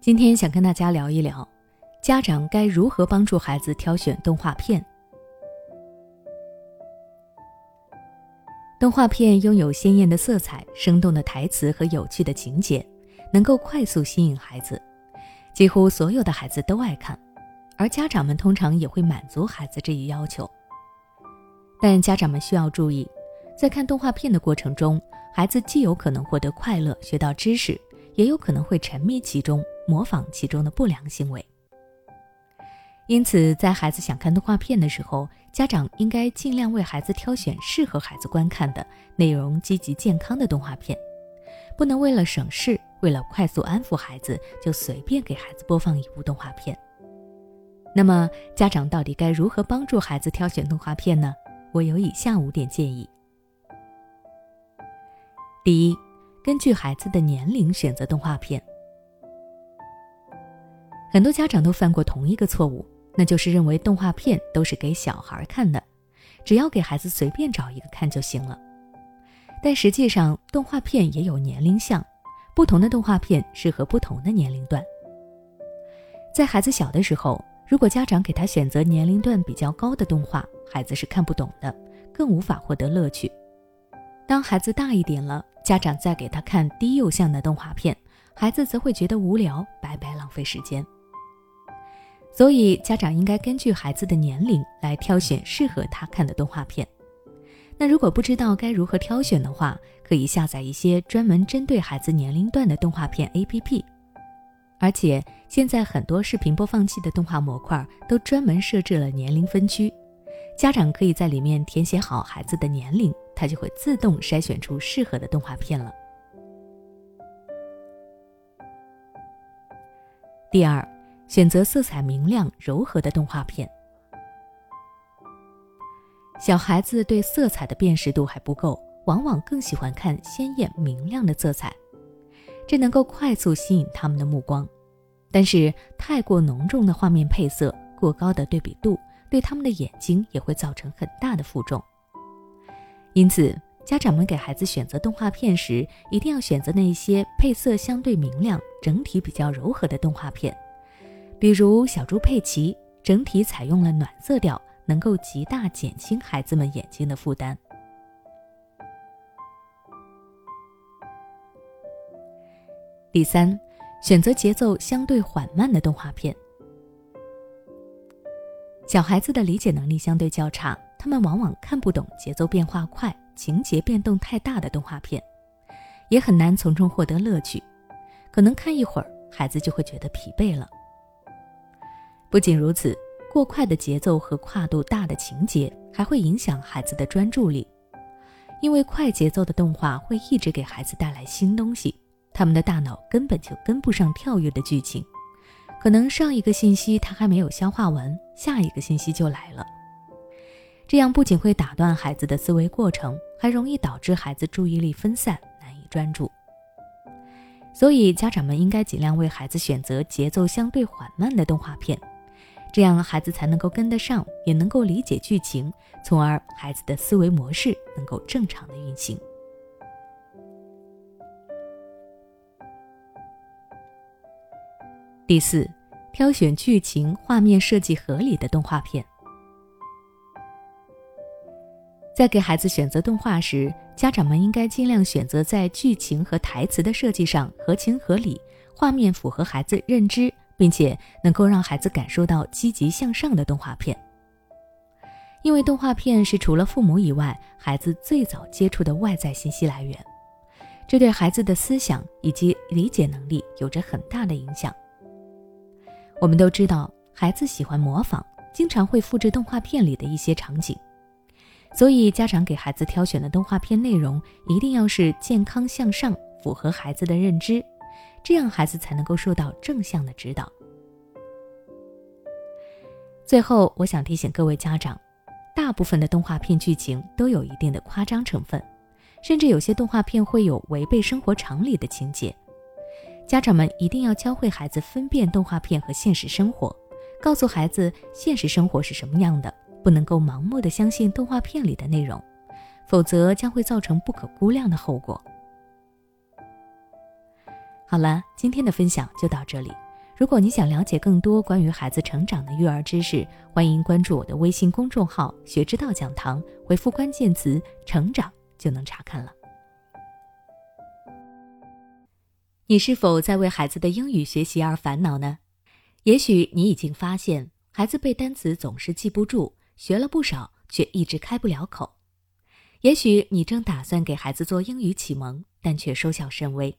今天想跟大家聊一聊，家长该如何帮助孩子挑选动画片。动画片拥有鲜艳的色彩、生动的台词和有趣的情节，能够快速吸引孩子，几乎所有的孩子都爱看，而家长们通常也会满足孩子这一要求。但家长们需要注意，在看动画片的过程中，孩子既有可能获得快乐、学到知识，也有可能会沉迷其中，模仿其中的不良行为。因此，在孩子想看动画片的时候，家长应该尽量为孩子挑选适合孩子观看的内容积极、健康的动画片，不能为了省事、为了快速安抚孩子，就随便给孩子播放一部动画片。那么，家长到底该如何帮助孩子挑选动画片呢？我有以下五点建议。第一，根据孩子的年龄选择动画片。很多家长都犯过同一个错误，那就是认为动画片都是给小孩看的，只要给孩子随便找一个看就行了。但实际上，动画片也有年龄向，不同的动画片适合不同的年龄段。在孩子小的时候，如果家长给他选择年龄段比较高的动画，孩子是看不懂的，更无法获得乐趣。当孩子大一点了，家长再给他看低幼向的动画片，孩子则会觉得无聊，白白浪费时间。所以，家长应该根据孩子的年龄来挑选适合他看的动画片。那如果不知道该如何挑选的话，可以下载一些专门针对孩子年龄段的动画片 APP。而且，现在很多视频播放器的动画模块都专门设置了年龄分区，家长可以在里面填写好孩子的年龄。它就会自动筛选出适合的动画片了。第二，选择色彩明亮、柔和的动画片。小孩子对色彩的辨识度还不够，往往更喜欢看鲜艳明亮的色彩，这能够快速吸引他们的目光。但是，太过浓重的画面配色、过高的对比度，对他们的眼睛也会造成很大的负重。因此，家长们给孩子选择动画片时，一定要选择那些配色相对明亮、整体比较柔和的动画片，比如《小猪佩奇》，整体采用了暖色调，能够极大减轻孩子们眼睛的负担。第三，选择节奏相对缓慢的动画片。小孩子的理解能力相对较差。他们往往看不懂节奏变化快、情节变动太大的动画片，也很难从中获得乐趣。可能看一会儿，孩子就会觉得疲惫了。不仅如此，过快的节奏和跨度大的情节还会影响孩子的专注力，因为快节奏的动画会一直给孩子带来新东西，他们的大脑根本就跟不上跳跃的剧情，可能上一个信息他还没有消化完，下一个信息就来了。这样不仅会打断孩子的思维过程，还容易导致孩子注意力分散，难以专注。所以，家长们应该尽量为孩子选择节奏相对缓慢的动画片，这样孩子才能够跟得上，也能够理解剧情，从而孩子的思维模式能够正常的运行。第四，挑选剧情、画面设计合理的动画片。在给孩子选择动画时，家长们应该尽量选择在剧情和台词的设计上合情合理、画面符合孩子认知，并且能够让孩子感受到积极向上的动画片。因为动画片是除了父母以外孩子最早接触的外在信息来源，这对孩子的思想以及理解能力有着很大的影响。我们都知道，孩子喜欢模仿，经常会复制动画片里的一些场景。所以，家长给孩子挑选的动画片内容一定要是健康向上，符合孩子的认知，这样孩子才能够受到正向的指导。最后，我想提醒各位家长，大部分的动画片剧情都有一定的夸张成分，甚至有些动画片会有违背生活常理的情节。家长们一定要教会孩子分辨动画片和现实生活，告诉孩子现实生活是什么样的。不能够盲目的相信动画片里的内容，否则将会造成不可估量的后果。好了，今天的分享就到这里。如果你想了解更多关于孩子成长的育儿知识，欢迎关注我的微信公众号“学之道讲堂”，回复关键词“成长”就能查看了。你是否在为孩子的英语学习而烦恼呢？也许你已经发现，孩子背单词总是记不住，学了不少却一直开不了口。也许你正打算给孩子做英语启蒙，但却收效甚微。